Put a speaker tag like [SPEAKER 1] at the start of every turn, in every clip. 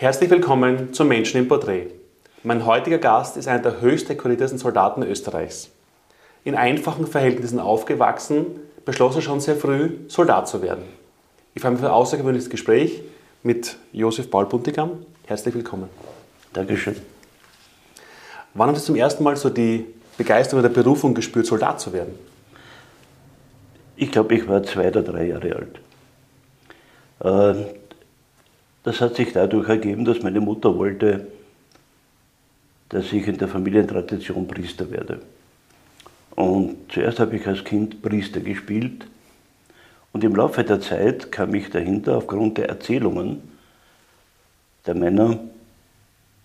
[SPEAKER 1] Herzlich willkommen zum Menschen im Porträt. Mein heutiger Gast ist einer der höchst dekoriertesten Soldaten Österreichs. In einfachen Verhältnissen aufgewachsen, beschloss er schon sehr früh, Soldat zu werden. Ich freue mich für ein außergewöhnliches Gespräch mit Josef Paul Buntigam. Herzlich willkommen.
[SPEAKER 2] Dankeschön.
[SPEAKER 1] Wann haben Sie zum ersten Mal so die Begeisterung oder Berufung gespürt, Soldat zu werden?
[SPEAKER 2] Ich glaube, ich war zwei oder drei Jahre alt. Äh, das hat sich dadurch ergeben, dass meine Mutter wollte, dass ich in der Familientradition Priester werde. Und zuerst habe ich als Kind Priester gespielt. Und im Laufe der Zeit kam ich dahinter, aufgrund der Erzählungen der Männer,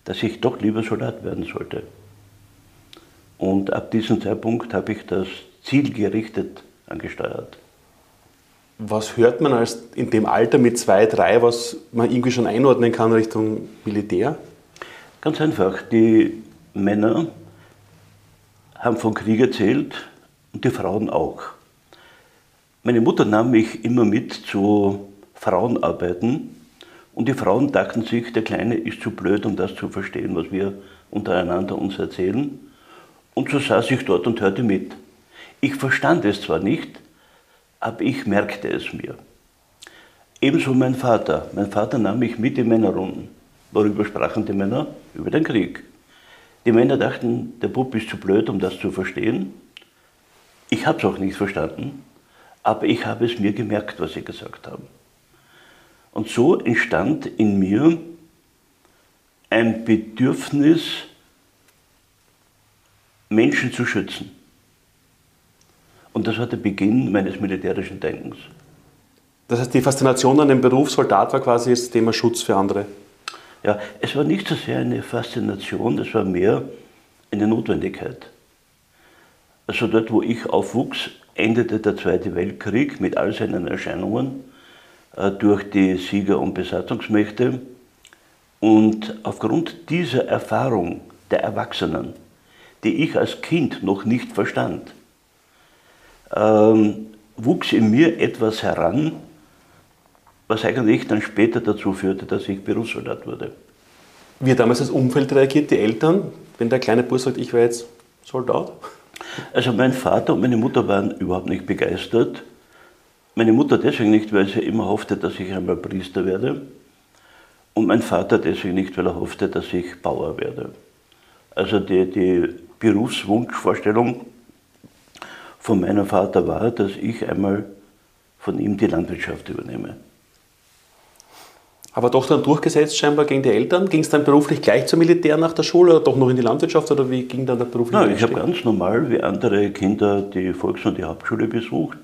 [SPEAKER 2] dass ich doch lieber Soldat werden sollte. Und ab diesem Zeitpunkt habe ich das zielgerichtet angesteuert.
[SPEAKER 1] Was hört man als in dem Alter mit zwei, drei, was man irgendwie schon einordnen kann Richtung Militär?
[SPEAKER 2] Ganz einfach, die Männer haben von Krieg erzählt und die Frauen auch. Meine Mutter nahm mich immer mit zu Frauenarbeiten und die Frauen dachten sich, der Kleine ist zu blöd, um das zu verstehen, was wir untereinander uns erzählen. Und so saß ich dort und hörte mit. Ich verstand es zwar nicht, aber ich merkte es mir. Ebenso mein Vater. Mein Vater nahm mich mit in Männerrunden. Worüber sprachen die Männer? Über den Krieg. Die Männer dachten, der Bub ist zu blöd, um das zu verstehen. Ich habe es auch nicht verstanden, aber ich habe es mir gemerkt, was sie gesagt haben. Und so entstand in mir ein Bedürfnis, Menschen zu schützen. Und das war der Beginn meines militärischen Denkens.
[SPEAKER 1] Das heißt, die Faszination an dem Beruf Soldat war quasi das Thema Schutz für andere.
[SPEAKER 2] Ja, es war nicht so sehr eine Faszination, es war mehr eine Notwendigkeit. Also dort, wo ich aufwuchs, endete der Zweite Weltkrieg mit all seinen Erscheinungen äh, durch die Sieger- und Besatzungsmächte. Und aufgrund dieser Erfahrung der Erwachsenen, die ich als Kind noch nicht verstand, ähm, wuchs in mir etwas heran, was eigentlich dann später dazu führte, dass ich Berufssoldat wurde.
[SPEAKER 1] Wie hat damals das Umfeld reagiert, die Eltern, wenn der kleine Bub sagt, ich wäre jetzt Soldat?
[SPEAKER 2] Also mein Vater und meine Mutter waren überhaupt nicht begeistert. Meine Mutter deswegen nicht, weil sie immer hoffte, dass ich einmal Priester werde. Und mein Vater deswegen nicht, weil er hoffte, dass ich Bauer werde. Also die, die Berufswunschvorstellung von meinem Vater war, dass ich einmal von ihm die Landwirtschaft übernehme.
[SPEAKER 1] Aber doch dann durchgesetzt scheinbar gegen die Eltern? Ging es dann beruflich gleich zum Militär nach der Schule oder doch noch in die Landwirtschaft oder wie ging dann der berufliche
[SPEAKER 2] Nein, ich habe ganz normal wie andere Kinder die Volks- und die Hauptschule besucht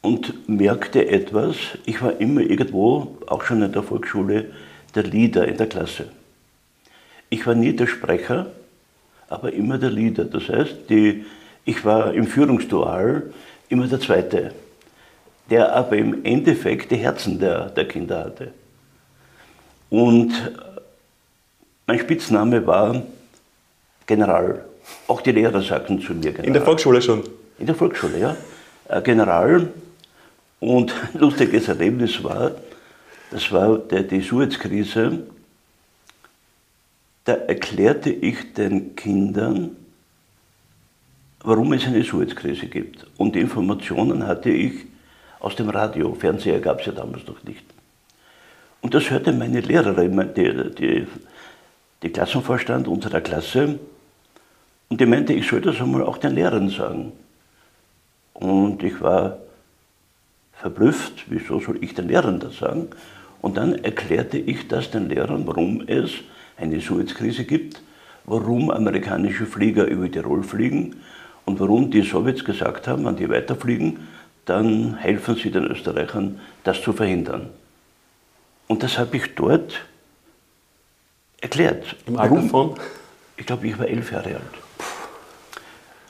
[SPEAKER 2] und merkte etwas. Ich war immer irgendwo, auch schon in der Volksschule, der Leader in der Klasse. Ich war nie der Sprecher, aber immer der Leader. Das heißt, die ich war im Führungsdual immer der Zweite, der aber im Endeffekt die Herzen der, der Kinder hatte. Und mein Spitzname war General. Auch die Lehrer sagten zu mir General.
[SPEAKER 1] In der Volksschule schon?
[SPEAKER 2] In der Volksschule, ja. Äh, General. Und ein lustiges Erlebnis war, das war die Suez-Krise. Da erklärte ich den Kindern, warum es eine Suezkrise gibt. Und die Informationen hatte ich aus dem Radio. Fernseher gab es ja damals noch nicht. Und das hörte meine Lehrerin, die, die, die Klassenvorstand unserer Klasse, und die meinte, ich soll das einmal auch den Lehrern sagen. Und ich war verblüfft, wieso soll ich den Lehrern das sagen? Und dann erklärte ich das den Lehrern, warum es eine Suezkrise gibt, warum amerikanische Flieger über Tirol fliegen und warum die Sowjets gesagt haben, wenn die weiterfliegen, dann helfen sie den Österreichern, das zu verhindern. Und das habe ich dort erklärt.
[SPEAKER 1] Im Alter warum? von?
[SPEAKER 2] Ich glaube, ich war elf Jahre alt.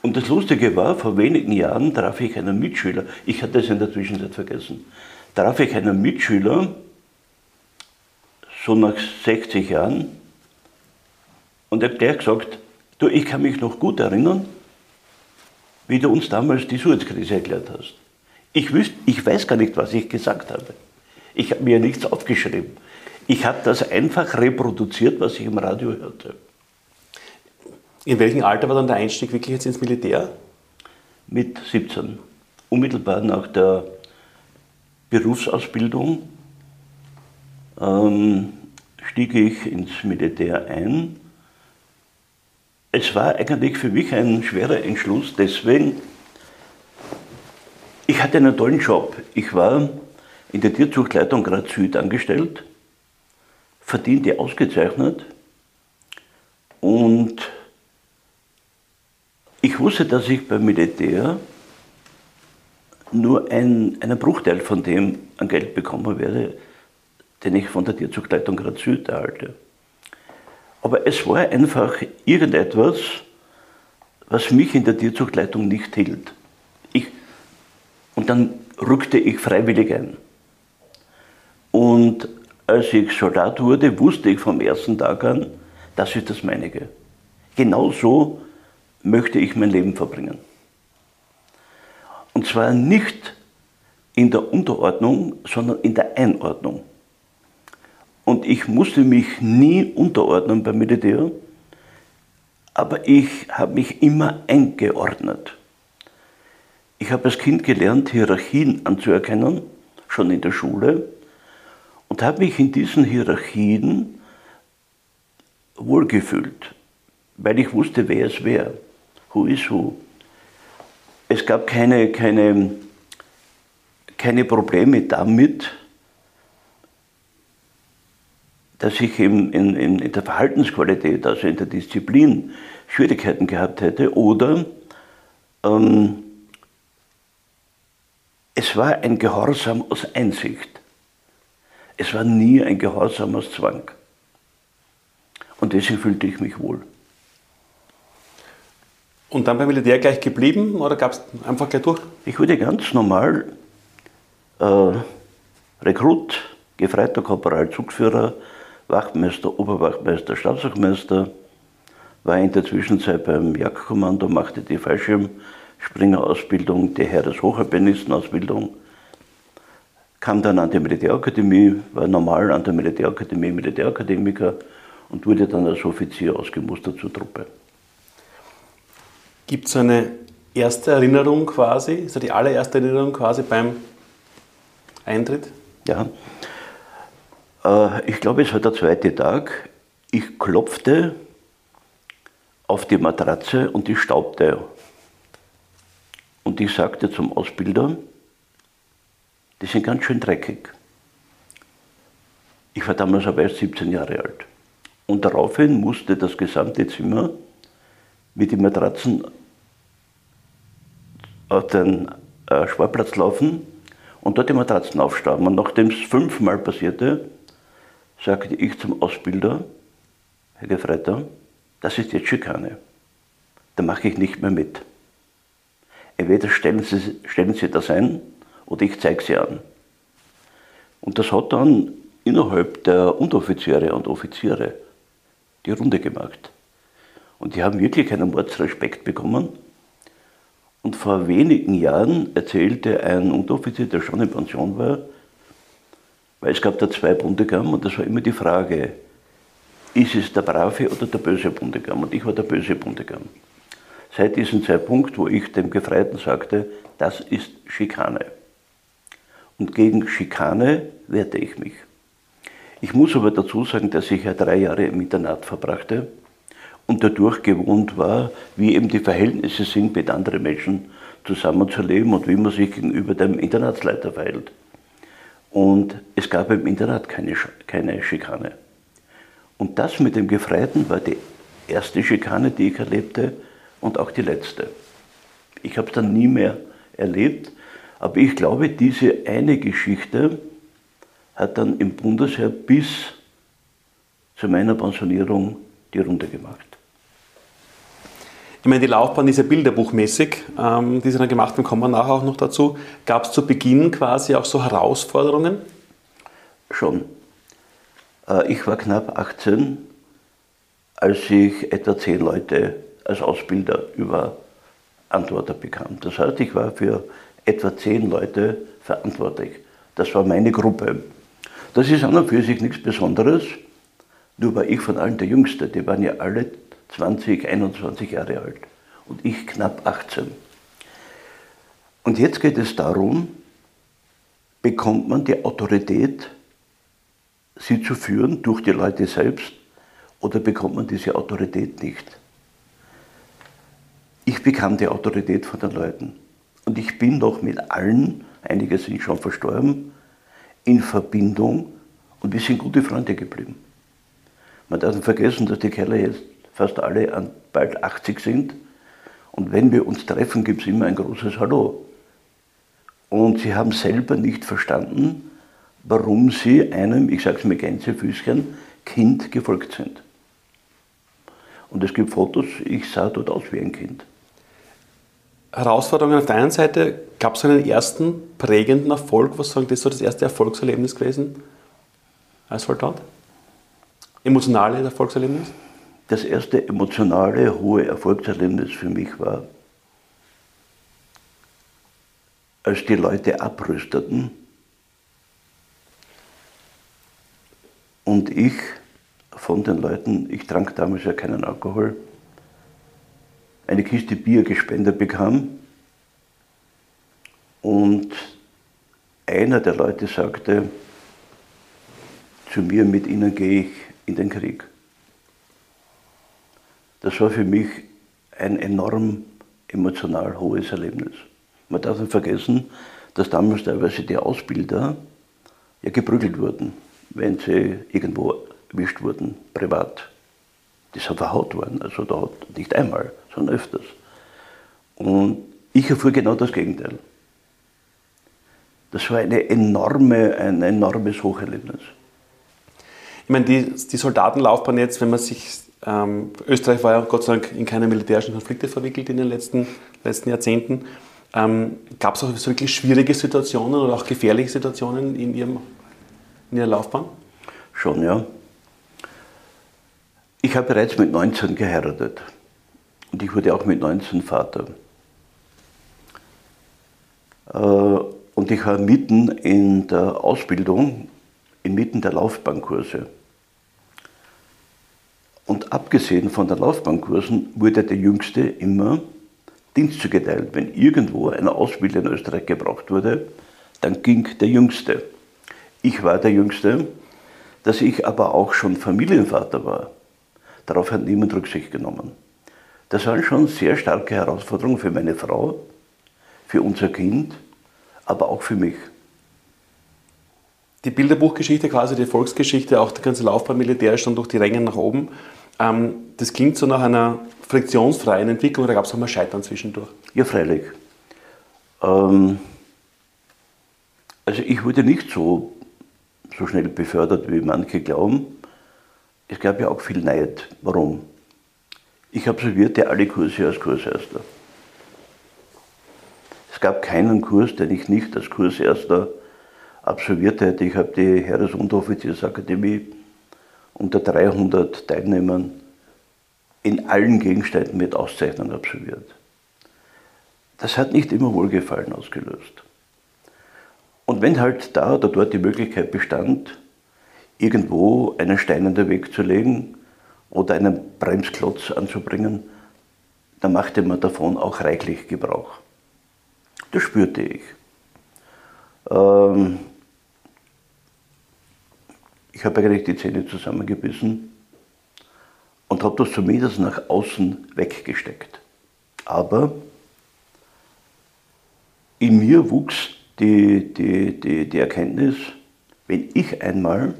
[SPEAKER 2] Und das Lustige war, vor wenigen Jahren traf ich einen Mitschüler, ich hatte es in der Zwischenzeit vergessen, traf ich einen Mitschüler, so nach 60 Jahren, und er hat gleich gesagt, du, ich kann mich noch gut erinnern, wie du uns damals die Suezkrise erklärt hast. Ich, wüsste, ich weiß gar nicht, was ich gesagt habe. Ich habe mir nichts aufgeschrieben. Ich habe das einfach reproduziert, was ich im Radio hörte.
[SPEAKER 1] In welchem Alter war dann der Einstieg wirklich jetzt ins Militär?
[SPEAKER 2] Mit 17. Unmittelbar nach der Berufsausbildung ähm, stieg ich ins Militär ein. Es war eigentlich für mich ein schwerer Entschluss, deswegen, ich hatte einen tollen Job. Ich war in der Tierzuchtleitung Graz Süd angestellt, verdiente ausgezeichnet und ich wusste, dass ich beim Militär nur ein, einen Bruchteil von dem an Geld bekommen werde, den ich von der Tierzuchtleitung Graz Süd erhalte. Aber es war einfach irgendetwas, was mich in der Tierzuchtleitung nicht hielt. Ich, und dann rückte ich freiwillig ein. Und als ich Soldat wurde, wusste ich vom ersten Tag an, das ist das meinige. Genau so möchte ich mein Leben verbringen. Und zwar nicht in der Unterordnung, sondern in der Einordnung. Und ich musste mich nie unterordnen beim Militär, aber ich habe mich immer eingeordnet. Ich habe als Kind gelernt, Hierarchien anzuerkennen, schon in der Schule, und habe mich in diesen Hierarchien wohlgefühlt, weil ich wusste, wer es wäre who is who. Es gab keine, keine, keine Probleme damit, dass ich in, in, in der Verhaltensqualität, also in der Disziplin, Schwierigkeiten gehabt hätte oder ähm, es war ein Gehorsam aus Einsicht. Es war nie ein Gehorsam aus Zwang. Und deswegen fühlte ich mich wohl.
[SPEAKER 1] Und dann beim Militär gleich geblieben oder gab es einfach gleich durch?
[SPEAKER 2] Ich wurde ganz normal äh, Rekrut, gefreiter Korporal, Zugführer, Wachtmeister, Oberwachtmeister, Stabswachtmeister, war in der Zwischenzeit beim Jagdkommando, machte die Fallschirmspringerausbildung, die Heereshochalpinistenausbildung, kam dann an die Militärakademie, war normal an der Militärakademie Militärakademiker und wurde dann als Offizier ausgemustert zur Truppe.
[SPEAKER 1] Gibt es eine erste Erinnerung quasi, ist das die allererste Erinnerung quasi beim Eintritt?
[SPEAKER 2] Ja, ich glaube, es war der zweite Tag. Ich klopfte auf die Matratze und die staubte. Und ich sagte zum Ausbilder, die sind ganz schön dreckig. Ich war damals aber erst 17 Jahre alt. Und daraufhin musste das gesamte Zimmer mit den Matratzen auf den äh, Sportplatz laufen und dort die Matratzen aufstauben. Und nachdem es fünfmal passierte, sagte ich zum Ausbilder, Herr Gefreiter, das ist jetzt Schikane. Da mache ich nicht mehr mit. Entweder stellen Sie, stellen Sie das ein oder ich zeige Sie an. Und das hat dann innerhalb der Unteroffiziere und Offiziere die Runde gemacht. Und die haben wirklich einen Mordsrespekt bekommen. Und vor wenigen Jahren erzählte ein Unteroffizier, der schon in Pension war, weil es gab da zwei Bundegam und das war immer die Frage, ist es der brave oder der böse Bundegam? Und ich war der böse Bundegam. Seit diesem Zeitpunkt, wo ich dem Gefreiten sagte, das ist Schikane. Und gegen Schikane wehrte ich mich. Ich muss aber dazu sagen, dass ich ja drei Jahre im Internat verbrachte und dadurch gewohnt war, wie eben die Verhältnisse sind, mit anderen Menschen zusammenzuleben und wie man sich gegenüber dem Internatsleiter verhält. Und es gab im Internat keine, keine Schikane. Und das mit dem Gefreiten war die erste Schikane, die ich erlebte und auch die letzte. Ich habe es dann nie mehr erlebt, aber ich glaube, diese eine Geschichte hat dann im Bundesheer bis zu meiner Pensionierung die Runde gemacht.
[SPEAKER 1] Ich meine, die Laufbahn ist ja bilderbuchmäßig, ähm, die Sie dann gemacht haben, kommen wir nachher auch noch dazu. Gab es zu Beginn quasi auch so Herausforderungen?
[SPEAKER 2] Schon. Äh, ich war knapp 18, als ich etwa zehn Leute als Ausbilder überantwortet bekam. Das heißt, ich war für etwa zehn Leute verantwortlich. Das war meine Gruppe. Das ist an und für sich nichts Besonderes. Nur war ich von allen der Jüngste. Die waren ja alle 20, 21 Jahre alt. Und ich knapp 18. Und jetzt geht es darum, bekommt man die Autorität, sie zu führen durch die Leute selbst, oder bekommt man diese Autorität nicht? Ich bekam die Autorität von den Leuten. Und ich bin noch mit allen, einige sind schon verstorben, in Verbindung und wir sind gute Freunde geblieben. Man darf nicht vergessen, dass die Kerle jetzt fast alle an bald 80 sind. Und wenn wir uns treffen, gibt es immer ein großes Hallo. Und sie haben selber nicht verstanden, warum sie einem, ich sage es mit Gänsefüßchen, Kind gefolgt sind. Und es gibt Fotos, ich sah dort aus wie ein Kind.
[SPEAKER 1] Herausforderungen auf der einen Seite, gab es einen ersten prägenden Erfolg, was sagen, das so das erste Erfolgserlebnis gewesen als Soldat? Emotionale Erfolgserlebnis?
[SPEAKER 2] Das erste emotionale, hohe Erfolgserlebnis für mich war, als die Leute abrüsteten und ich von den Leuten, ich trank damals ja keinen Alkohol, eine Kiste Bier gespendet bekam und einer der Leute sagte zu mir, mit ihnen gehe ich in den Krieg. Das war für mich ein enorm emotional hohes Erlebnis. Man darf nicht vergessen, dass damals teilweise die Ausbilder ja geprügelt wurden, wenn sie irgendwo erwischt wurden, privat. Die sind verhaut worden, also da nicht einmal, sondern öfters. Und ich erfuhr genau das Gegenteil. Das war eine enorme, ein enormes Hocherlebnis.
[SPEAKER 1] Ich meine, die, die Soldatenlaufbahn jetzt, wenn man sich, ähm, Österreich war ja Gott sei Dank in keine militärischen Konflikte verwickelt in den letzten, letzten Jahrzehnten. Ähm, Gab es auch wirklich schwierige Situationen oder auch gefährliche Situationen in, ihrem, in Ihrer Laufbahn?
[SPEAKER 2] Schon, ja. Ich habe bereits mit 19 geheiratet und ich wurde auch mit 19 Vater. Äh, und ich war mitten in der Ausbildung, inmitten der Laufbahnkurse. Und abgesehen von den Laufbahnkursen wurde der Jüngste immer Dienst zugeteilt. Wenn irgendwo ein Ausbilder in Österreich gebraucht wurde, dann ging der Jüngste. Ich war der Jüngste, dass ich aber auch schon Familienvater war. Darauf hat niemand Rücksicht genommen. Das waren schon sehr starke Herausforderungen für meine Frau, für unser Kind, aber auch für mich.
[SPEAKER 1] Die Bilderbuchgeschichte, quasi die Volksgeschichte, auch die ganze Laufbahn militärisch und durch die Ränge nach oben, ähm, das klingt so nach einer friktionsfreien Entwicklung, oder gab es auch mal Scheitern zwischendurch?
[SPEAKER 2] Ja, freilich. Ähm, also ich wurde nicht so, so schnell befördert, wie manche glauben es gab ja auch viel Neid. Warum? Ich absolvierte alle Kurse als Kurserster. Es gab keinen Kurs, den ich nicht als Kurserster absolviert hätte. Ich habe die Heeresunteroffiziersakademie unter 300 Teilnehmern in allen Gegenständen mit Auszeichnung absolviert. Das hat nicht immer Wohlgefallen ausgelöst. Und wenn halt da oder dort die Möglichkeit bestand, irgendwo einen Stein in den Weg zu legen oder einen Bremsklotz anzubringen, da machte man davon auch reichlich Gebrauch. Das spürte ich. Ähm ich habe eigentlich die Zähne zusammengebissen und habe das zumindest nach außen weggesteckt. Aber in mir wuchs die, die, die, die Erkenntnis, wenn ich einmal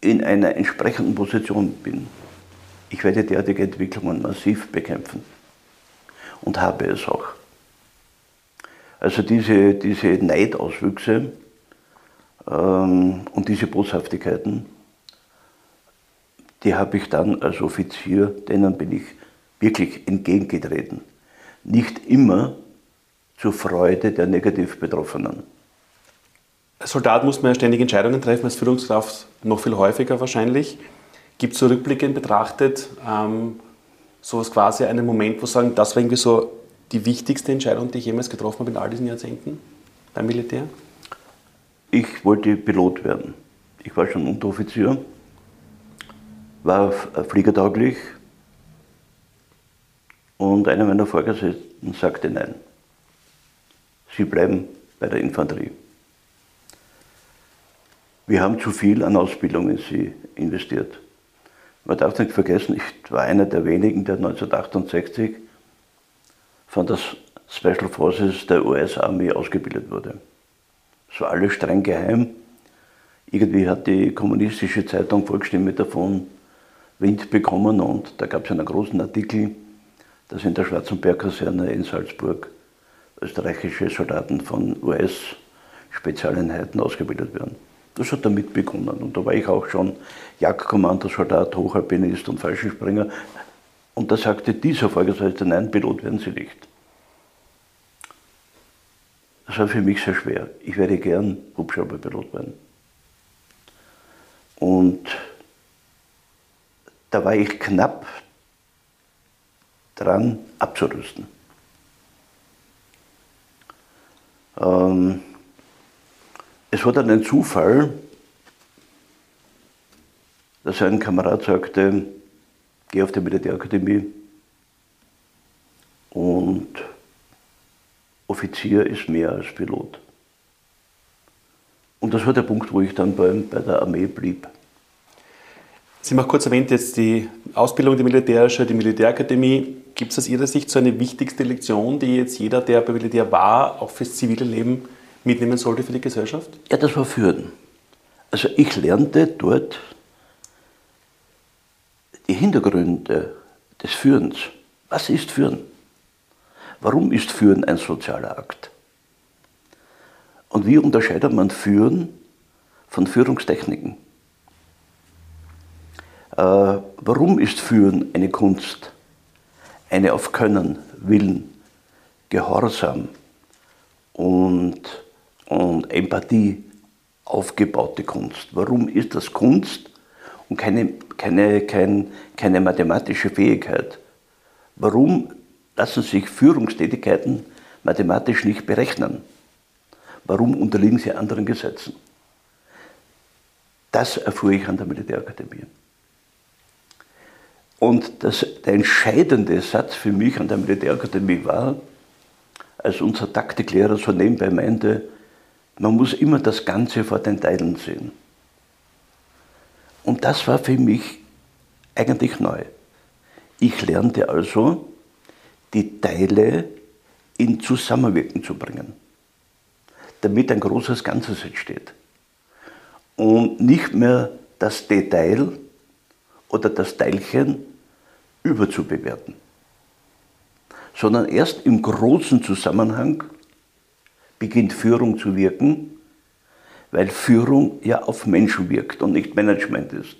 [SPEAKER 2] in einer entsprechenden Position bin. Ich werde derartige Entwicklungen massiv bekämpfen und habe es auch. Also diese, diese Neidauswüchse und diese Boshaftigkeiten, die habe ich dann als Offizier, denen bin ich wirklich entgegengetreten. Nicht immer zur Freude der negativ Betroffenen.
[SPEAKER 1] Als Soldat muss man ja ständig Entscheidungen treffen, als Führungskraft noch viel häufiger wahrscheinlich. Gibt es so rückblickend betrachtet ähm, sowas quasi einen Moment, wo sagen, das war irgendwie so die wichtigste Entscheidung, die ich jemals getroffen habe in all diesen Jahrzehnten beim Militär?
[SPEAKER 2] Ich wollte Pilot werden. Ich war schon Unteroffizier, war fliegertauglich und einer meiner Vorgesetzten sagte nein. Sie bleiben bei der Infanterie. Wir haben zu viel an Ausbildung in sie investiert. Man darf nicht vergessen, ich war einer der wenigen, der 1968 von der Special Forces der US-Armee ausgebildet wurde. Es war alles streng geheim. Irgendwie hat die kommunistische Zeitung Volksstimme davon Wind bekommen und da gab es einen großen Artikel, dass in der Schwarzenberg-Kaserne in Salzburg österreichische Soldaten von US-Spezialeinheiten ausgebildet werden. Das hat damit begonnen. Und da war ich auch schon Jagdkommando, Soldat, Hochalpinist und Fallschirmspringer. Und da sagte dieser Vorgesetzte, nein, Pilot werden Sie nicht. Das war für mich sehr schwer. Ich werde gern Hubschrauberpilot werden. Und da war ich knapp dran abzurüsten. Ähm, es war dann ein Zufall, dass ein Kamerad sagte, geh auf die Militärakademie und Offizier ist mehr als Pilot. Und das war der Punkt, wo ich dann bei, bei der Armee blieb.
[SPEAKER 1] Sie haben auch kurz erwähnt, jetzt die Ausbildung, die militärische, die Militärakademie. Gibt es aus Ihrer Sicht so eine wichtigste Lektion, die jetzt jeder, der beim Militär war, auch fürs zivile Leben mitnehmen sollte für die Gesellschaft?
[SPEAKER 2] Ja, das war Führen. Also ich lernte dort die Hintergründe des Führens. Was ist Führen? Warum ist Führen ein sozialer Akt? Und wie unterscheidet man Führen von Führungstechniken? Äh, warum ist Führen eine Kunst? Eine auf Können, Willen, Gehorsam und, und Empathie aufgebaute Kunst. Warum ist das Kunst und keine, keine, kein, keine mathematische Fähigkeit? Warum lassen sich Führungstätigkeiten mathematisch nicht berechnen? Warum unterliegen sie anderen Gesetzen? Das erfuhr ich an der Militärakademie. Und das, der entscheidende Satz für mich an der Militärakademie war, als unser Taktiklehrer so nebenbei meinte, man muss immer das Ganze vor den Teilen sehen. Und das war für mich eigentlich neu. Ich lernte also, die Teile in Zusammenwirken zu bringen, damit ein großes Ganzes entsteht. Und nicht mehr das Detail oder das Teilchen überzubewerten, sondern erst im großen Zusammenhang beginnt Führung zu wirken, weil Führung ja auf Menschen wirkt und nicht Management ist.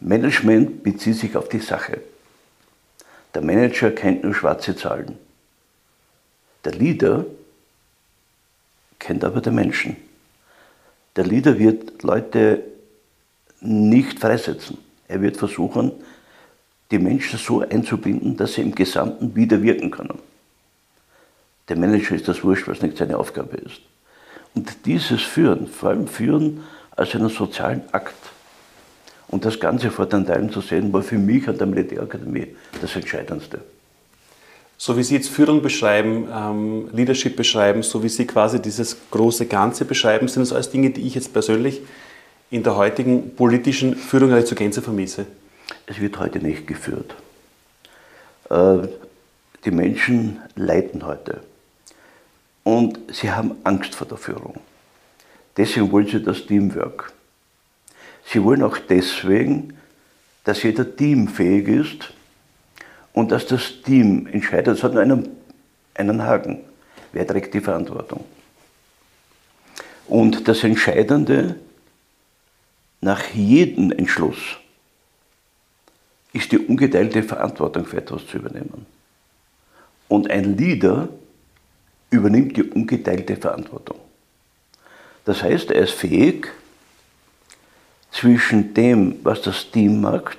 [SPEAKER 2] Management bezieht sich auf die Sache. Der Manager kennt nur schwarze Zahlen. Der Leader kennt aber den Menschen. Der Leader wird Leute nicht freisetzen. Er wird versuchen, die Menschen so einzubinden, dass sie im Gesamten wieder wirken können. Der Manager ist das wurscht, was nicht seine Aufgabe ist. Und dieses Führen, vor allem Führen als einen sozialen Akt und das Ganze vor den Teilen zu sehen, war für mich an der Militärakademie das Entscheidendste.
[SPEAKER 1] So wie Sie jetzt Führung beschreiben, ähm, Leadership beschreiben, so wie Sie quasi dieses große Ganze beschreiben, sind das alles Dinge, die ich jetzt persönlich in der heutigen politischen Führung zur Gänze vermisse.
[SPEAKER 2] Es wird heute nicht geführt. Äh, die Menschen leiden heute. Und sie haben Angst vor der Führung. Deswegen wollen sie das Teamwork. Sie wollen auch deswegen, dass jeder teamfähig ist und dass das Team entscheidet. Es hat nur einen, einen Haken. Wer trägt die Verantwortung? Und das Entscheidende, nach jedem Entschluss ist die ungeteilte Verantwortung für etwas zu übernehmen. Und ein Leader übernimmt die ungeteilte Verantwortung. Das heißt, er ist fähig, zwischen dem, was das Team macht,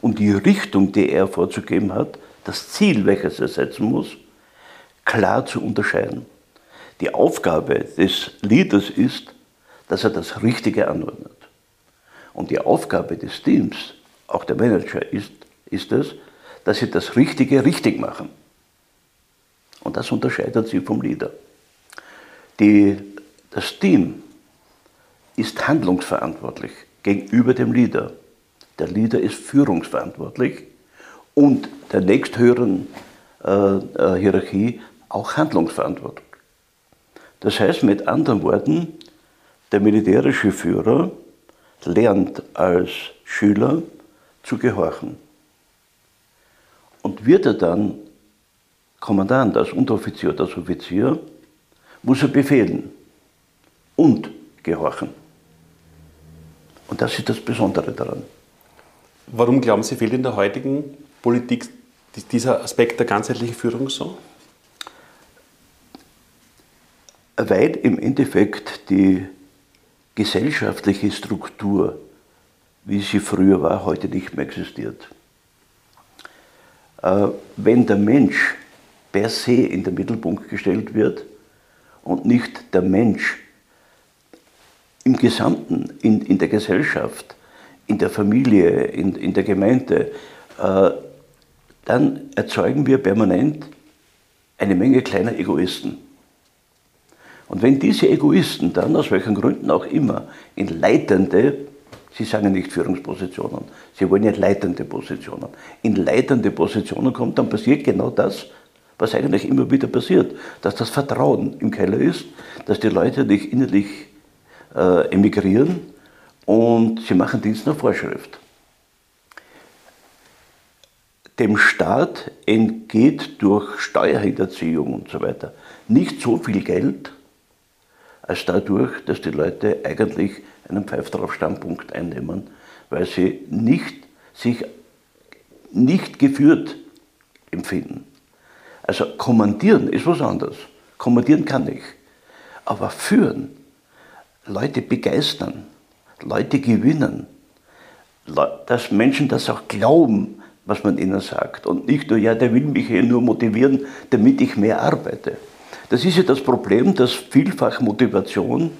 [SPEAKER 2] und die Richtung, die er vorzugeben hat, das Ziel, welches er setzen muss, klar zu unterscheiden. Die Aufgabe des Leaders ist, dass er das Richtige anordnet. Und die Aufgabe des Teams, auch der Manager, ist, ist es, dass sie das Richtige richtig machen. Und das unterscheidet sie vom Leader. Die, das Team ist handlungsverantwortlich gegenüber dem Leader. Der Leader ist führungsverantwortlich und der nächsthöheren äh, äh, Hierarchie auch handlungsverantwortlich. Das heißt mit anderen Worten, der militärische Führer lernt als Schüler zu gehorchen. Und wird er dann Kommandant, als Unteroffizier als Offizier, muss er befehlen und gehorchen. Und das ist das Besondere daran.
[SPEAKER 1] Warum glauben Sie, fehlt in der heutigen Politik dieser Aspekt der ganzheitlichen Führung so?
[SPEAKER 2] Weil im Endeffekt die gesellschaftliche Struktur, wie sie früher war, heute nicht mehr existiert. Äh, wenn der Mensch per se in den Mittelpunkt gestellt wird und nicht der Mensch im Gesamten, in, in der Gesellschaft, in der Familie, in, in der Gemeinde, äh, dann erzeugen wir permanent eine Menge kleiner Egoisten. Und wenn diese Egoisten dann, aus welchen Gründen auch immer, in leitende, Sie sagen nicht Führungspositionen, Sie wollen ja leitende Positionen, in leitende Positionen kommt, dann passiert genau das, was eigentlich immer wieder passiert, dass das Vertrauen im Keller ist, dass die Leute nicht innerlich äh, emigrieren und sie machen Dienst nach Vorschrift. Dem Staat entgeht durch Steuerhinterziehung und so weiter nicht so viel Geld, als dadurch, dass die Leute eigentlich einen Pfeif einnehmen, weil sie nicht, sich nicht geführt empfinden. Also kommandieren ist was anderes. Kommandieren kann ich. Aber führen, Leute begeistern, Leute gewinnen, dass Menschen das auch glauben, was man ihnen sagt. Und nicht nur, ja, der will mich hier nur motivieren, damit ich mehr arbeite. Das ist ja das Problem, dass vielfach Motivation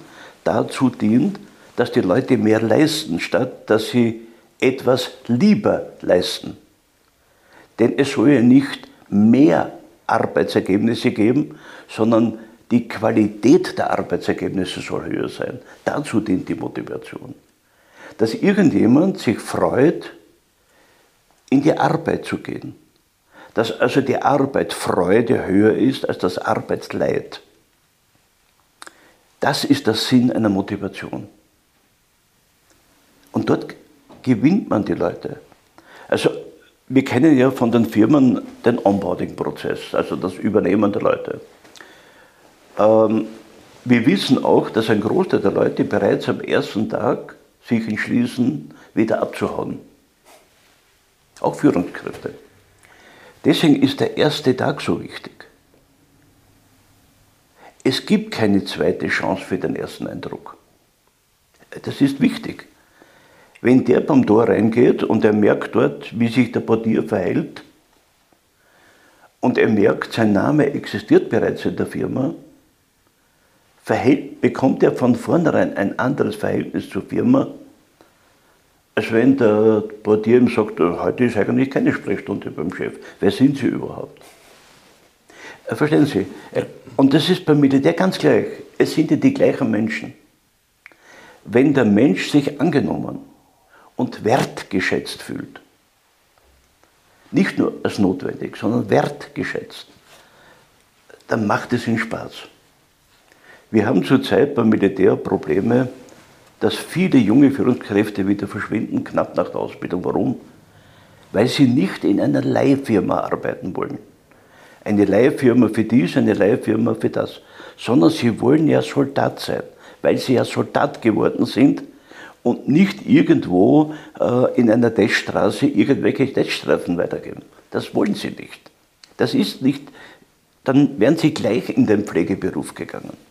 [SPEAKER 2] dazu dient, dass die Leute mehr leisten, statt dass sie etwas lieber leisten. Denn es soll ja nicht mehr Arbeitsergebnisse geben, sondern die Qualität der Arbeitsergebnisse soll höher sein. Dazu dient die Motivation. Dass irgendjemand sich freut, in die Arbeit zu gehen dass also die Arbeitsfreude höher ist als das Arbeitsleid. Das ist der Sinn einer Motivation. Und dort gewinnt man die Leute. Also wir kennen ja von den Firmen den Onboarding-Prozess, also das Übernehmen der Leute. Ähm, wir wissen auch, dass ein Großteil der Leute bereits am ersten Tag sich entschließen, wieder abzuhauen. Auch Führungskräfte. Deswegen ist der erste Tag so wichtig. Es gibt keine zweite Chance für den ersten Eindruck. Das ist wichtig. Wenn der beim Tor reingeht und er merkt dort, wie sich der Portier verhält, und er merkt, sein Name existiert bereits in der Firma, verhält, bekommt er von vornherein ein anderes Verhältnis zur Firma, als wenn der Portier ihm sagt, heute ist eigentlich keine Sprechstunde beim Chef. Wer sind Sie überhaupt? Äh, verstehen Sie? Äh, und das ist beim Militär ganz gleich. Es sind ja die gleichen Menschen. Wenn der Mensch sich angenommen und wertgeschätzt fühlt, nicht nur als notwendig, sondern wertgeschätzt, dann macht es ihn Spaß. Wir haben zurzeit beim Militär Probleme, dass viele junge Führungskräfte wieder verschwinden, knapp nach der Ausbildung. Warum? Weil sie nicht in einer Leihfirma arbeiten wollen. Eine Leihfirma für dies, eine Leihfirma für das. Sondern sie wollen ja Soldat sein, weil sie ja Soldat geworden sind und nicht irgendwo äh, in einer Teststraße irgendwelche Teststreifen weitergeben. Das wollen sie nicht. Das ist nicht, dann wären sie gleich in den Pflegeberuf gegangen.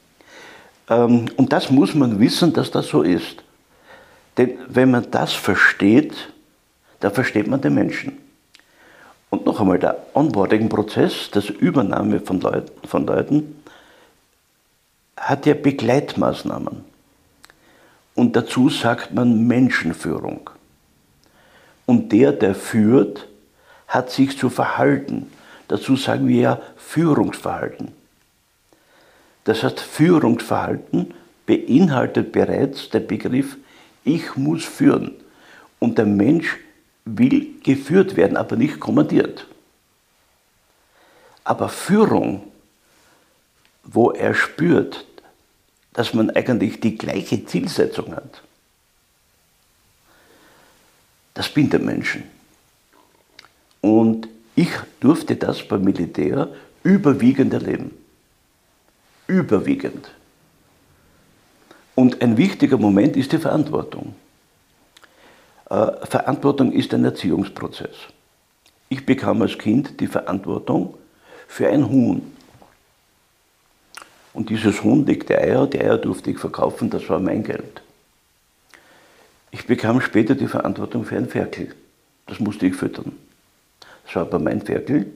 [SPEAKER 2] Ähm, und das muss man wissen, dass das so ist. Denn wenn man das versteht, dann versteht man den Menschen. Und noch einmal, der Onboarding-Prozess, das Übernahme von Leuten, von Leuten, hat ja Begleitmaßnahmen. Und dazu sagt man Menschenführung. Und der, der führt, hat sich zu verhalten. Dazu sagen wir ja Führungsverhalten. Das heißt, Führungsverhalten beinhaltet bereits den Begriff, ich muss führen. Und der Mensch will geführt werden, aber nicht kommandiert. Aber Führung, wo er spürt, dass man eigentlich die gleiche Zielsetzung hat, das bindet Menschen. Und ich durfte das beim Militär überwiegend erleben. Überwiegend. Und ein wichtiger Moment ist die Verantwortung. Äh, Verantwortung ist ein Erziehungsprozess. Ich bekam als Kind die Verantwortung für ein Huhn. Und dieses Huhn legte Eier, die Eier durfte ich verkaufen, das war mein Geld. Ich bekam später die Verantwortung für ein Ferkel. Das musste ich füttern. Das war aber mein Ferkel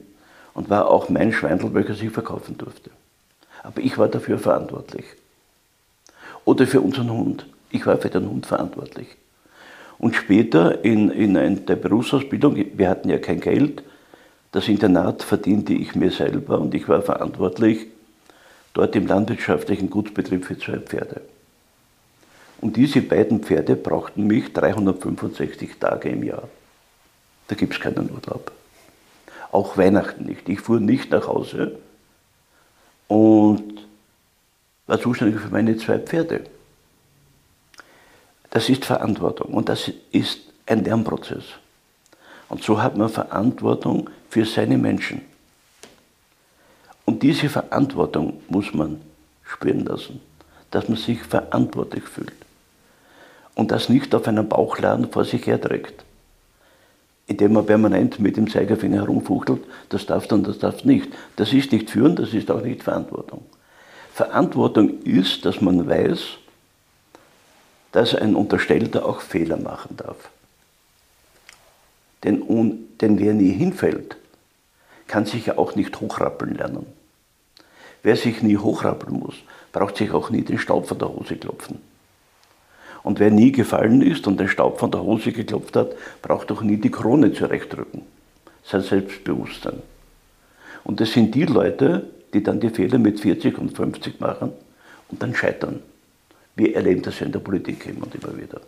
[SPEAKER 2] und war auch mein Schweindel, welches ich verkaufen durfte. Aber ich war dafür verantwortlich. Oder für unseren Hund. Ich war für den Hund verantwortlich. Und später in, in der Berufsausbildung, wir hatten ja kein Geld, das Internat verdiente ich mir selber und ich war verantwortlich dort im landwirtschaftlichen Gutsbetrieb für zwei Pferde. Und diese beiden Pferde brauchten mich 365 Tage im Jahr. Da gibt es keinen Urlaub. Auch Weihnachten nicht. Ich fuhr nicht nach Hause und war zuständig für meine zwei Pferde. Das ist Verantwortung und das ist ein Lernprozess. Und so hat man Verantwortung für seine Menschen. Und diese Verantwortung muss man spüren lassen, dass man sich verantwortlich fühlt. Und das nicht auf einem Bauchladen vor sich herträgt, indem man permanent mit dem Zeigefinger herumfuchtelt, das darf dann, das darf nicht. Das ist nicht führen, das ist auch nicht Verantwortung. Verantwortung ist, dass man weiß, dass ein Unterstellter auch Fehler machen darf. Denn, denn wer nie hinfällt, kann sich ja auch nicht hochrappeln lernen. Wer sich nie hochrappeln muss, braucht sich auch nie den Staub von der Hose klopfen. Und wer nie gefallen ist und den Staub von der Hose geklopft hat, braucht auch nie die Krone zurechtdrücken. Sein Selbstbewusstsein. Und das sind die Leute, die dann die Fehler mit 40 und 50 machen und dann scheitern. Wir erleben das ja in der Politik immer und immer wieder.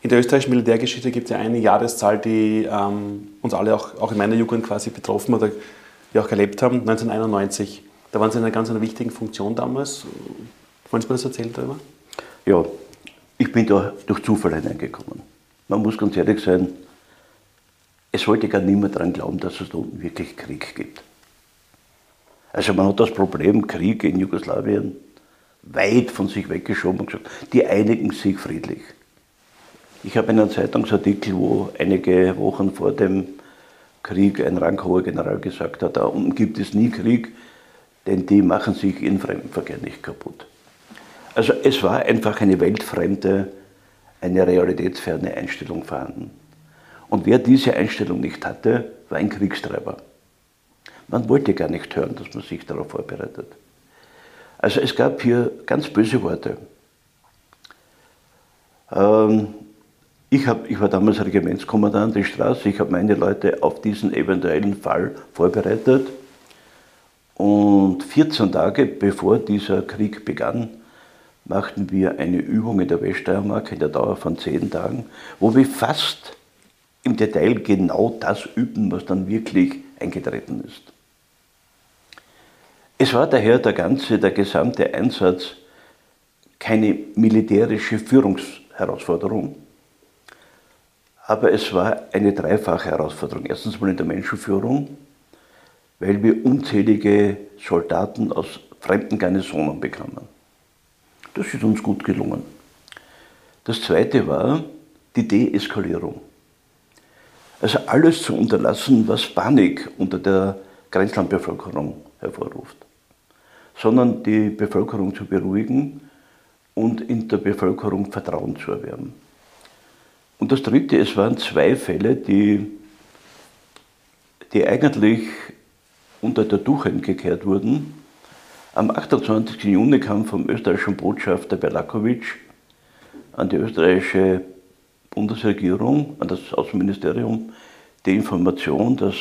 [SPEAKER 1] In der österreichischen Militärgeschichte gibt es ja eine Jahreszahl, die ähm, uns alle auch, auch in meiner Jugend quasi betroffen oder wir auch erlebt haben, 1991. Da waren Sie in einer ganz einer wichtigen Funktion damals. Wollen Sie mir das erzählen darüber?
[SPEAKER 2] Ja, ich bin da durch Zufall hineingekommen. Man muss ganz ehrlich sein, es wollte gar niemand daran glauben, dass es da unten wirklich Krieg gibt. Also man hat das Problem Krieg in Jugoslawien weit von sich weggeschoben und gesagt, die einigen sich friedlich. Ich habe einen Zeitungsartikel, wo einige Wochen vor dem Krieg ein ranghoher General gesagt hat, da unten gibt es nie Krieg, denn die machen sich in Fremdenverkehr nicht kaputt. Also es war einfach eine weltfremde, eine realitätsferne Einstellung vorhanden. Und wer diese Einstellung nicht hatte, war ein Kriegstreiber. Man wollte gar nicht hören, dass man sich darauf vorbereitet. Also es gab hier ganz böse Worte. Ähm, ich, hab, ich war damals Regimentskommandant der Straße, ich habe meine Leute auf diesen eventuellen Fall vorbereitet. Und 14 Tage bevor dieser Krieg begann, machten wir eine Übung in der Weststeiermark in der Dauer von 10 Tagen, wo wir fast im Detail genau das üben, was dann wirklich eingetreten ist. Es war daher der ganze, der gesamte Einsatz keine militärische Führungsherausforderung, aber es war eine dreifache Herausforderung. Erstens mal in der Menschenführung, weil wir unzählige Soldaten aus fremden Garnisonen bekamen. Das ist uns gut gelungen. Das zweite war die Deeskalierung. Also alles zu unterlassen, was Panik unter der Grenzlandbevölkerung hervorruft, sondern die Bevölkerung zu beruhigen und in der Bevölkerung Vertrauen zu erwerben. Und das Dritte, es waren zwei Fälle, die, die eigentlich unter der Tuchheit gekehrt wurden, Am 28. Juni kam vom österreichischen Botschafter Berlakovic an die österreichische Bundesregierung, an das Außenministerium, die Information, dass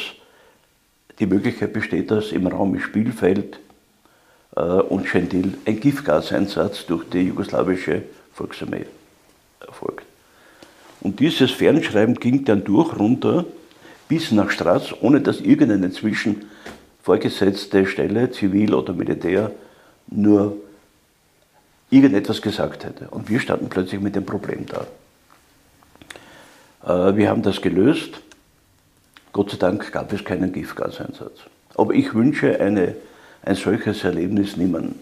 [SPEAKER 2] die Möglichkeit besteht, dass im Raum Spielfeld äh, und Schendil ein Giftgaseinsatz durch die jugoslawische Volksarmee erfolgt. Und dieses Fernschreiben ging dann durch runter bis nach Stras, ohne dass irgendeine zwischen vorgesetzte Stelle, zivil oder Militär, nur irgendetwas gesagt hätte. Und wir standen plötzlich mit dem Problem da. Äh, wir haben das gelöst. Gott sei Dank gab es keinen Giftgaseinsatz. Aber ich wünsche eine, ein solches Erlebnis niemandem.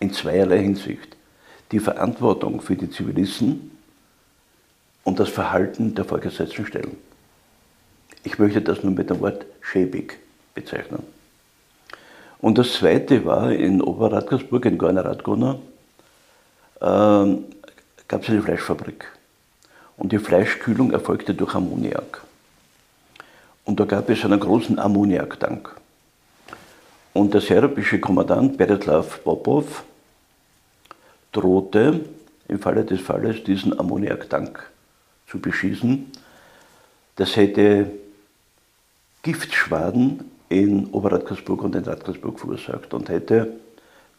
[SPEAKER 2] In zweierlei Hinsicht. Die Verantwortung für die Zivilisten und das Verhalten der vorgesetzten Stellen. Ich möchte das nur mit dem Wort schäbig bezeichnen. Und das zweite war in Oberradgersburg, in Gorner-Radgona, äh, gab es eine Fleischfabrik. Und die Fleischkühlung erfolgte durch Ammoniak. Und da gab es einen großen Ammoniaktank. Und der serbische Kommandant Berislav Popov drohte im Falle des Falles diesen Ammoniaktank zu beschießen. Das hätte Giftschwaden in Oberradkersburg und in Radkersburg verursacht und hätte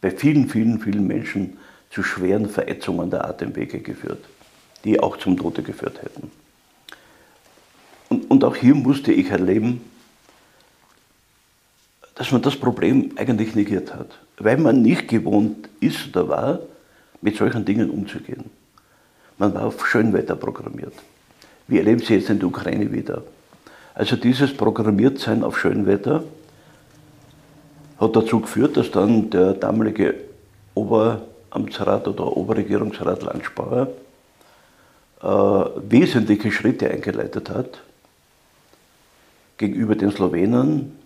[SPEAKER 2] bei vielen, vielen, vielen Menschen zu schweren Verätzungen der Atemwege geführt, die auch zum Tode geführt hätten. Und, und auch hier musste ich erleben, dass man das Problem eigentlich negiert hat, weil man nicht gewohnt ist oder war, mit solchen Dingen umzugehen. Man war auf Schönwetter programmiert. Wir erleben sie jetzt in der Ukraine wieder. Also dieses Programmiertsein auf Schönwetter hat dazu geführt, dass dann der damalige Oberamtsrat oder Oberregierungsrat Landspauer äh, wesentliche Schritte eingeleitet hat gegenüber den Slowenen,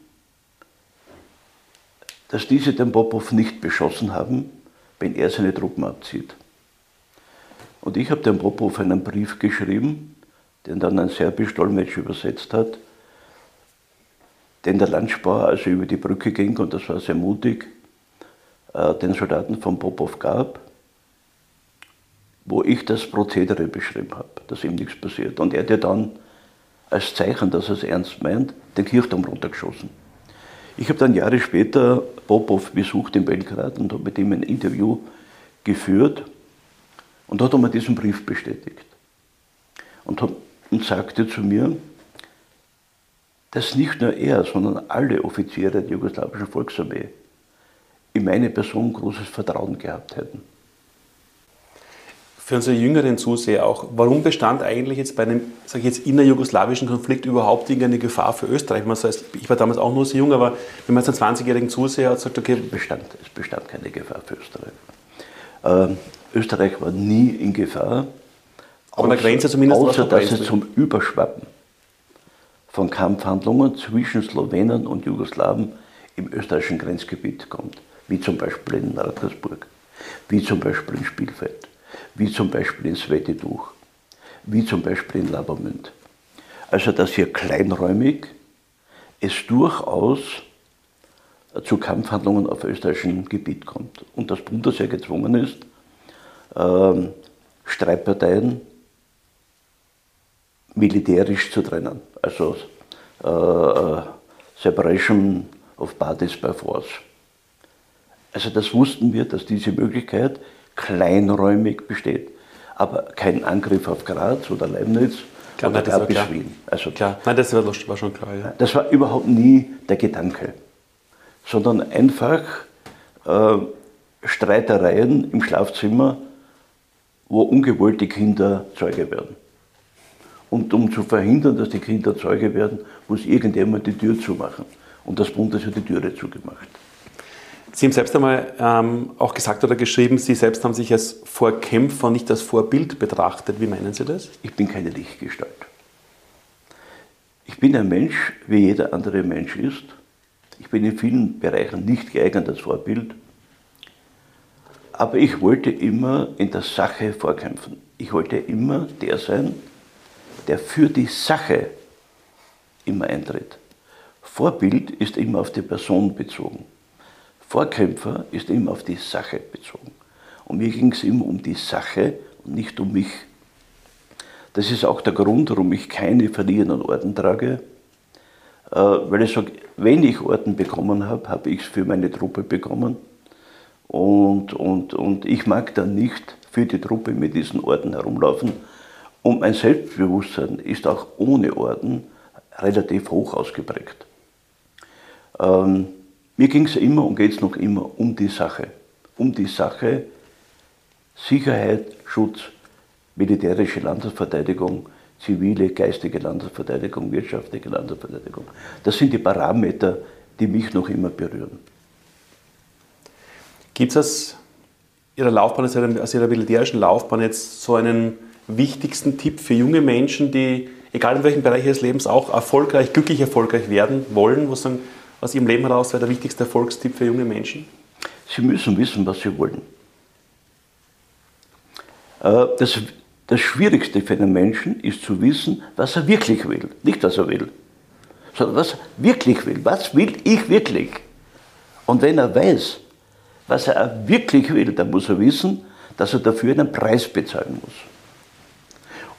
[SPEAKER 2] dass diese den Popov nicht beschossen haben, wenn er seine Truppen abzieht. Und ich habe dem Popov einen Brief geschrieben, den dann ein serbisch-Dolmetsch übersetzt hat, den der Landspar also über die Brücke ging, und das war sehr mutig, äh, den Soldaten von Popov gab, wo ich das Prozedere beschrieben habe, dass ihm nichts passiert. Und er hat dann als Zeichen, dass er es ernst meint, den Kirchturm runtergeschossen. Ich habe dann Jahre später Popov besucht in Belgrad und habe mit ihm ein Interview geführt und dort hat er mir diesen Brief bestätigt und, hab, und sagte zu mir, dass nicht nur er, sondern alle Offiziere der jugoslawischen Volksarmee in meine Person großes Vertrauen gehabt hätten.
[SPEAKER 1] Für unsere jüngeren Zuseher auch, warum bestand eigentlich jetzt bei einem, sage ich jetzt, innerjugoslawischen Konflikt überhaupt irgendeine Gefahr für Österreich? Man sagt, ich war damals auch nur so jung, aber wenn man jetzt einen 20-jährigen Zuseher hat, sagt, okay.
[SPEAKER 2] Es bestand, es bestand keine Gefahr für Österreich. Ähm, Österreich war nie in Gefahr.
[SPEAKER 1] An der Grenze zumindest
[SPEAKER 2] Außer, dass es zum Überschwappen von Kampfhandlungen zwischen Slowenen und Jugoslawen im österreichischen Grenzgebiet kommt, wie zum Beispiel in Radkersburg, wie zum Beispiel in Spielfeld, wie zum Beispiel in Svetiduch, wie zum Beispiel in Labermünd. Also dass hier kleinräumig es durchaus zu Kampfhandlungen auf österreichischem Gebiet kommt und das Bundesheer gezwungen ist, äh, Streitparteien militärisch zu trennen. Also äh, äh, Separation of Parties by Force. Also das wussten wir, dass diese Möglichkeit kleinräumig besteht. Aber kein Angriff auf Graz oder Leibniz
[SPEAKER 1] klar,
[SPEAKER 2] oder
[SPEAKER 1] nein,
[SPEAKER 2] bis Wien.
[SPEAKER 1] Also klar, nein, das war schon klar. Ja.
[SPEAKER 2] Das war überhaupt nie der Gedanke, sondern einfach äh, Streitereien im Schlafzimmer, wo ungewollte Kinder Zeuge werden. Und um zu verhindern, dass die Kinder Zeuge werden, muss irgendjemand die Tür zumachen. Und das Bund hat die Türe zugemacht.
[SPEAKER 1] Sie haben selbst einmal ähm, auch gesagt oder geschrieben, Sie selbst haben sich als Vorkämpfer, nicht als Vorbild betrachtet. Wie meinen Sie das?
[SPEAKER 2] Ich bin keine Lichtgestalt. Ich bin ein Mensch, wie jeder andere Mensch ist. Ich bin in vielen Bereichen nicht geeignet als Vorbild. Aber ich wollte immer in der Sache vorkämpfen. Ich wollte immer der sein, der für die Sache immer eintritt. Vorbild ist immer auf die Person bezogen. Vorkämpfer ist immer auf die Sache bezogen. Und mir ging es immer um die Sache und nicht um mich. Das ist auch der Grund, warum ich keine verlierenden Orden trage, äh, weil ich sage, wenn ich Orden bekommen habe, habe ich es für meine Truppe bekommen. Und, und, und ich mag dann nicht für die Truppe mit diesen Orden herumlaufen. Und mein Selbstbewusstsein ist auch ohne Orden relativ hoch ausgeprägt. Ähm, mir ging es immer und geht es noch immer um die Sache. Um die Sache Sicherheit, Schutz, militärische Landesverteidigung, zivile, geistige Landesverteidigung, wirtschaftliche Landesverteidigung. Das sind die Parameter, die mich noch immer berühren.
[SPEAKER 1] Gibt es aus Ihrer Laufbahn, aus Ihrer militärischen Laufbahn jetzt so einen wichtigsten Tipp für junge Menschen, die, egal in welchem Bereich ihres Lebens, auch erfolgreich, glücklich erfolgreich werden wollen? Was sagen, aus Ihrem Leben heraus wäre der wichtigste Erfolgstipp für junge Menschen?
[SPEAKER 2] Sie müssen wissen, was sie wollen. Äh, das, das Schwierigste für einen Menschen ist zu wissen, was er wirklich will. Nicht, was er will, sondern was er wirklich will. Was will ich wirklich? Und wenn er weiß, was er wirklich will, dann muss er wissen, dass er dafür einen Preis bezahlen muss.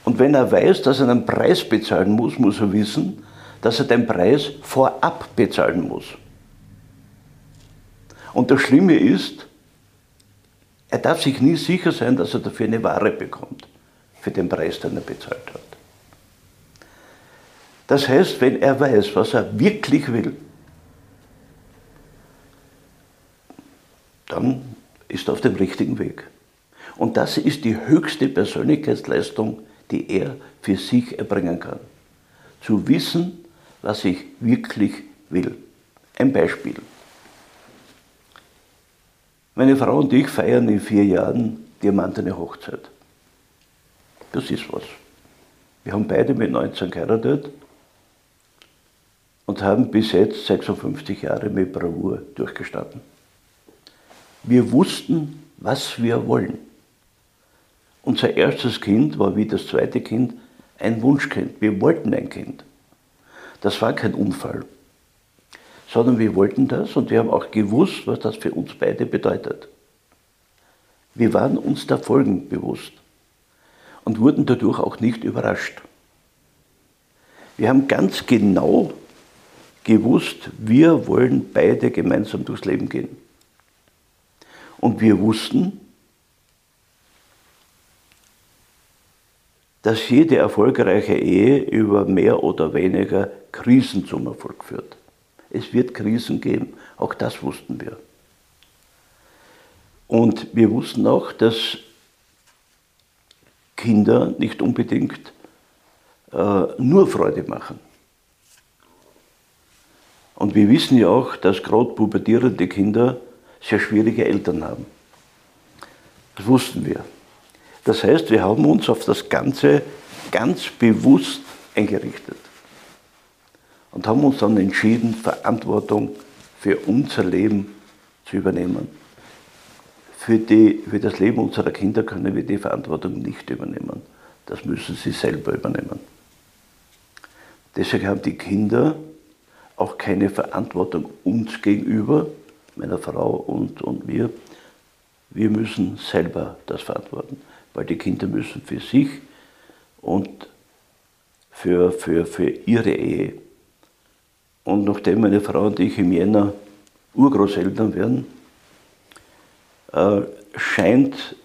[SPEAKER 2] Und wenn er weiß, dass er einen Preis bezahlen muss, muss er wissen, dass er den Preis vorab bezahlen muss. Und das Schlimme ist, er darf sich nie sicher sein, dass er dafür eine Ware bekommt, für den Preis, den er bezahlt hat. Das heißt, wenn er weiß, was er wirklich will, dann ist er auf dem richtigen Weg. Und das ist die höchste Persönlichkeitsleistung, die er für sich erbringen kann. Zu wissen, was ich wirklich will. Ein Beispiel. Meine Frau und ich feiern in vier Jahren diamantene Hochzeit. Das ist was. Wir haben beide mit 19 geheiratet und haben bis jetzt 56 Jahre mit Bravour durchgestanden. Wir wussten, was wir wollen. Unser erstes Kind war wie das zweite Kind ein Wunschkind. Wir wollten ein Kind. Das war kein Unfall sondern wir wollten das und wir haben auch gewusst, was das für uns beide bedeutet. Wir waren uns der Folgen bewusst und wurden dadurch auch nicht überrascht. Wir haben ganz genau gewusst, wir wollen beide gemeinsam durchs Leben gehen. Und wir wussten, dass jede erfolgreiche Ehe über mehr oder weniger Krisen zum Erfolg führt. Es wird Krisen geben. Auch das wussten wir. Und wir wussten auch, dass Kinder nicht unbedingt äh, nur Freude machen. Und wir wissen ja auch, dass gerade pubertierende Kinder sehr schwierige Eltern haben. Das wussten wir. Das heißt, wir haben uns auf das Ganze ganz bewusst eingerichtet und haben uns dann entschieden, Verantwortung für unser Leben zu übernehmen. Für, die, für das Leben unserer Kinder können wir die Verantwortung nicht übernehmen. Das müssen sie selber übernehmen. Deswegen haben die Kinder auch keine Verantwortung uns gegenüber, meiner Frau und, und mir. Wir müssen selber das verantworten, weil die Kinder müssen für sich und für, für, für ihre Ehe und nachdem meine Frau und ich im Jänner Urgroßeltern werden, äh, scheint,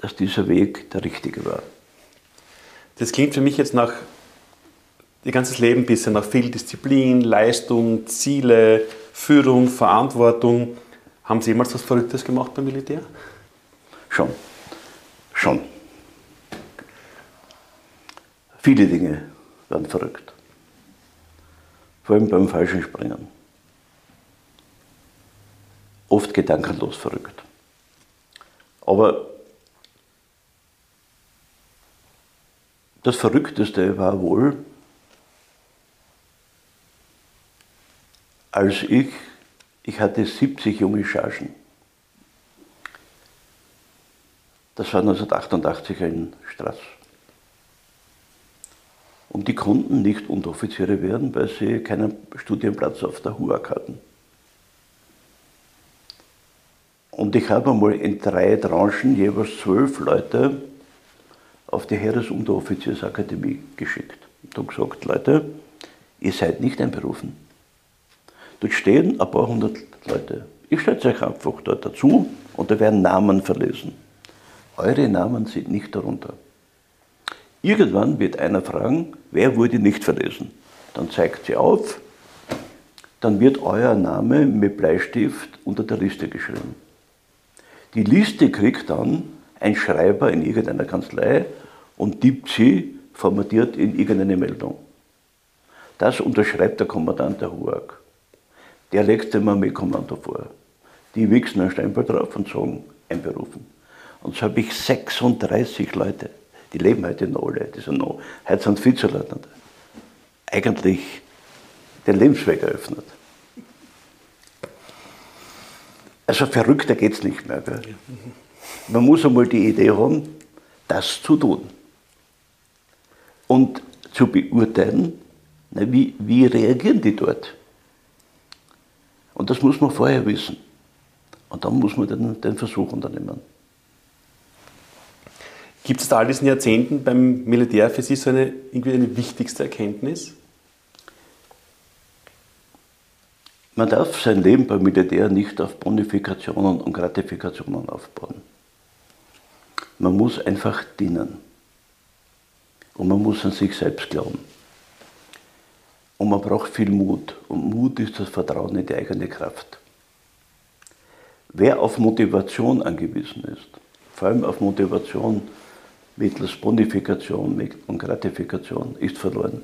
[SPEAKER 2] dass dieser Weg der richtige war.
[SPEAKER 1] Das klingt für mich jetzt nach ihr ganzes Leben ein bisschen nach viel Disziplin, Leistung, Ziele, Führung, Verantwortung. Haben Sie jemals was Verrücktes gemacht beim Militär?
[SPEAKER 2] Schon. Schon. Viele Dinge waren verrückt vor allem beim falschen Springen. Oft gedankenlos verrückt. Aber das Verrückteste war wohl, als ich, ich hatte 70 junge Chargen. Das war 1988 in Straßburg. Und die konnten nicht Unteroffiziere werden, weil sie keinen Studienplatz auf der HUAG hatten. Und ich habe einmal in drei Tranchen jeweils zwölf Leute auf die Heeresunteroffiziersakademie geschickt und gesagt, Leute, ihr seid nicht einberufen. Dort stehen ein paar hundert Leute. Ich stelle euch einfach dort dazu und da werden Namen verlesen. Eure Namen sind nicht darunter. Irgendwann wird einer fragen, wer wurde nicht verlesen. Dann zeigt sie auf, dann wird euer Name mit Bleistift unter der Liste geschrieben. Die Liste kriegt dann ein Schreiber in irgendeiner Kanzlei und tippt sie formatiert in irgendeine Meldung. Das unterschreibt der Kommandant der HUAG. Der legt dem Armeekommando vor. Die wichsen einen Stempel drauf und sagen, einberufen. Und so habe ich 36 Leute, die leben heute noch alle, die sind noch, heute sind Vizeleutnant, eigentlich den Lebensweg eröffnet. Also verrückter geht es nicht mehr. Gell? Man muss einmal die Idee haben, das zu tun. Und zu beurteilen, na, wie, wie reagieren die dort. Und das muss man vorher wissen. Und dann muss man den, den Versuch unternehmen.
[SPEAKER 1] Gibt es da all diesen Jahrzehnten beim Militär für Sie so eine, irgendwie eine wichtigste Erkenntnis?
[SPEAKER 2] Man darf sein Leben beim Militär nicht auf Bonifikationen und Gratifikationen aufbauen. Man muss einfach dienen. Und man muss an sich selbst glauben. Und man braucht viel Mut. Und Mut ist das Vertrauen in die eigene Kraft. Wer auf Motivation angewiesen ist, vor allem auf Motivation mittels Bonifikation und Gratifikation, ist verloren.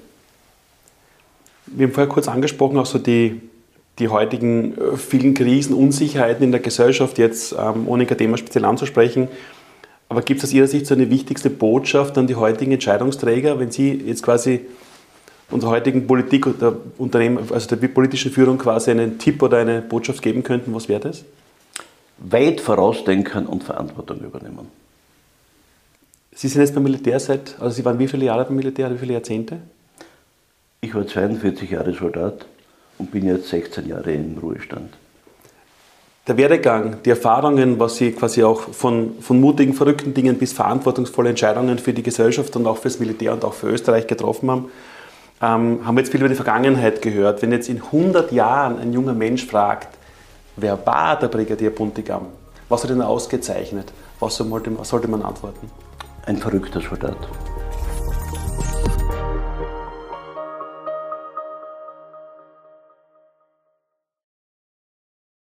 [SPEAKER 1] Wir haben vorher kurz angesprochen, auch so die die heutigen äh, vielen Krisen, Unsicherheiten in der Gesellschaft, jetzt ähm, ohne ein Thema speziell anzusprechen. Aber gibt es aus Ihrer Sicht so eine wichtigste Botschaft an die heutigen Entscheidungsträger, wenn Sie jetzt quasi unserer heutigen Politik oder Unternehmen, also der politischen Führung quasi einen Tipp oder eine Botschaft geben könnten, was wäre das?
[SPEAKER 2] Weit vorausdenken und Verantwortung übernehmen.
[SPEAKER 1] Sie sind jetzt beim Militär seit, also Sie waren wie viele Jahre beim Militär, wie viele Jahrzehnte?
[SPEAKER 2] Ich war 42 Jahre Soldat und bin jetzt 16 Jahre im Ruhestand.
[SPEAKER 1] Der Werdegang, die Erfahrungen, was Sie quasi auch von, von mutigen, verrückten Dingen bis verantwortungsvolle Entscheidungen für die Gesellschaft und auch fürs Militär und auch für Österreich getroffen haben, ähm, haben wir jetzt viel über die Vergangenheit gehört. Wenn jetzt in 100 Jahren ein junger Mensch fragt, wer war der Brigadier Buntigam? Was hat ihn ausgezeichnet? Was sollte, was sollte man antworten?
[SPEAKER 2] Ein verrückter Soldat.